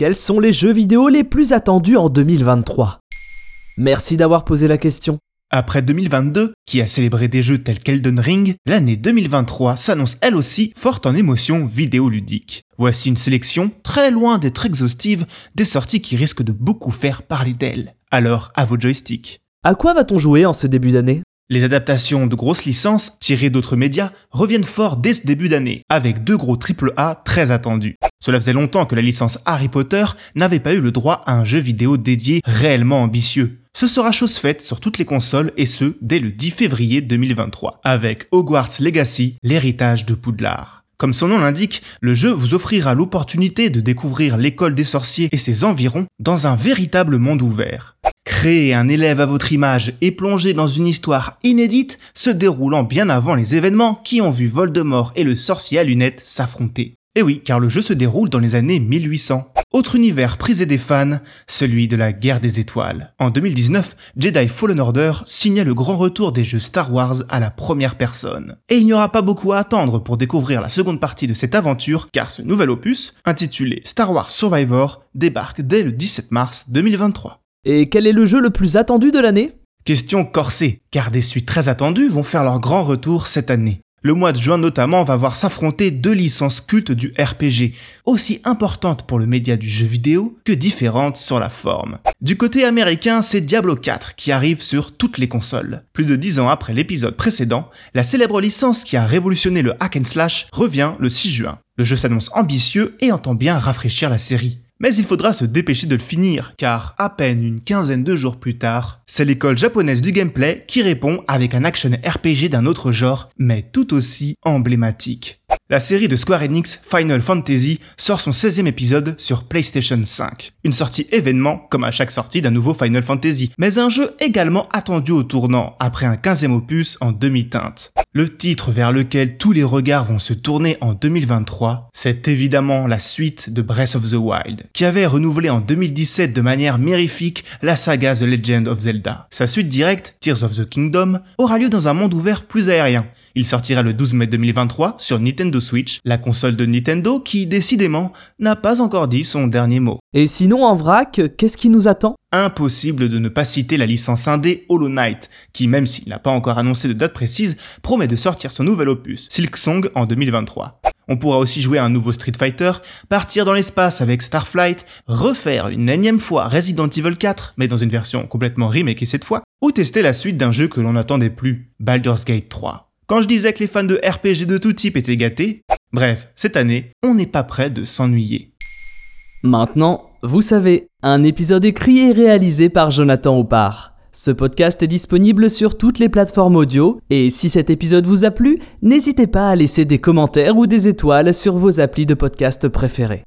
Quels sont les jeux vidéo les plus attendus en 2023 Merci d'avoir posé la question. Après 2022, qui a célébré des jeux tels qu'Elden Ring, l'année 2023 s'annonce elle aussi forte en émotions vidéoludiques. Voici une sélection, très loin d'être exhaustive, des sorties qui risquent de beaucoup faire parler d'elles. Alors, à vos joysticks. À quoi va-t-on jouer en ce début d'année? Les adaptations de grosses licences tirées d'autres médias reviennent fort dès ce début d'année, avec deux gros AAA très attendus. Cela faisait longtemps que la licence Harry Potter n'avait pas eu le droit à un jeu vidéo dédié réellement ambitieux. Ce sera chose faite sur toutes les consoles et ce, dès le 10 février 2023, avec Hogwarts Legacy, l'héritage de Poudlard. Comme son nom l'indique, le jeu vous offrira l'opportunité de découvrir l'école des sorciers et ses environs dans un véritable monde ouvert. Créer un élève à votre image et plonger dans une histoire inédite se déroulant bien avant les événements qui ont vu Voldemort et le sorcier à lunettes s'affronter. Et oui, car le jeu se déroule dans les années 1800. Autre univers prisé des fans, celui de la guerre des étoiles. En 2019, Jedi Fallen Order signait le grand retour des jeux Star Wars à la première personne. Et il n'y aura pas beaucoup à attendre pour découvrir la seconde partie de cette aventure, car ce nouvel opus, intitulé Star Wars Survivor, débarque dès le 17 mars 2023. Et quel est le jeu le plus attendu de l'année? Question corsée, car des suites très attendues vont faire leur grand retour cette année. Le mois de juin notamment va voir s'affronter deux licences cultes du RPG, aussi importantes pour le média du jeu vidéo que différentes sur la forme. Du côté américain, c'est Diablo 4 qui arrive sur toutes les consoles. Plus de dix ans après l'épisode précédent, la célèbre licence qui a révolutionné le hack and slash revient le 6 juin. Le jeu s'annonce ambitieux et entend bien rafraîchir la série. Mais il faudra se dépêcher de le finir, car à peine une quinzaine de jours plus tard, c'est l'école japonaise du gameplay qui répond avec un action RPG d'un autre genre, mais tout aussi emblématique. La série de Square Enix Final Fantasy sort son 16e épisode sur PlayStation 5. Une sortie événement, comme à chaque sortie d'un nouveau Final Fantasy, mais un jeu également attendu au tournant, après un 15e opus en demi-teinte. Le titre vers lequel tous les regards vont se tourner en 2023, c'est évidemment la suite de Breath of the Wild, qui avait renouvelé en 2017 de manière mirifique la saga The Legend of Zelda. Sa suite directe, Tears of the Kingdom, aura lieu dans un monde ouvert plus aérien, il sortira le 12 mai 2023 sur Nintendo Switch, la console de Nintendo qui, décidément, n'a pas encore dit son dernier mot. Et sinon, en vrac, qu'est-ce qui nous attend? Impossible de ne pas citer la licence indé Hollow Knight, qui, même s'il n'a pas encore annoncé de date précise, promet de sortir son nouvel opus, Silk Song, en 2023. On pourra aussi jouer à un nouveau Street Fighter, partir dans l'espace avec Starflight, refaire une énième fois Resident Evil 4, mais dans une version complètement remakée cette fois, ou tester la suite d'un jeu que l'on n'attendait plus, Baldur's Gate 3. Quand je disais que les fans de RPG de tout type étaient gâtés, bref, cette année, on n'est pas prêt de s'ennuyer. Maintenant, vous savez, un épisode écrit et réalisé par Jonathan Oppard. Ce podcast est disponible sur toutes les plateformes audio, et si cet épisode vous a plu, n'hésitez pas à laisser des commentaires ou des étoiles sur vos applis de podcast préférés.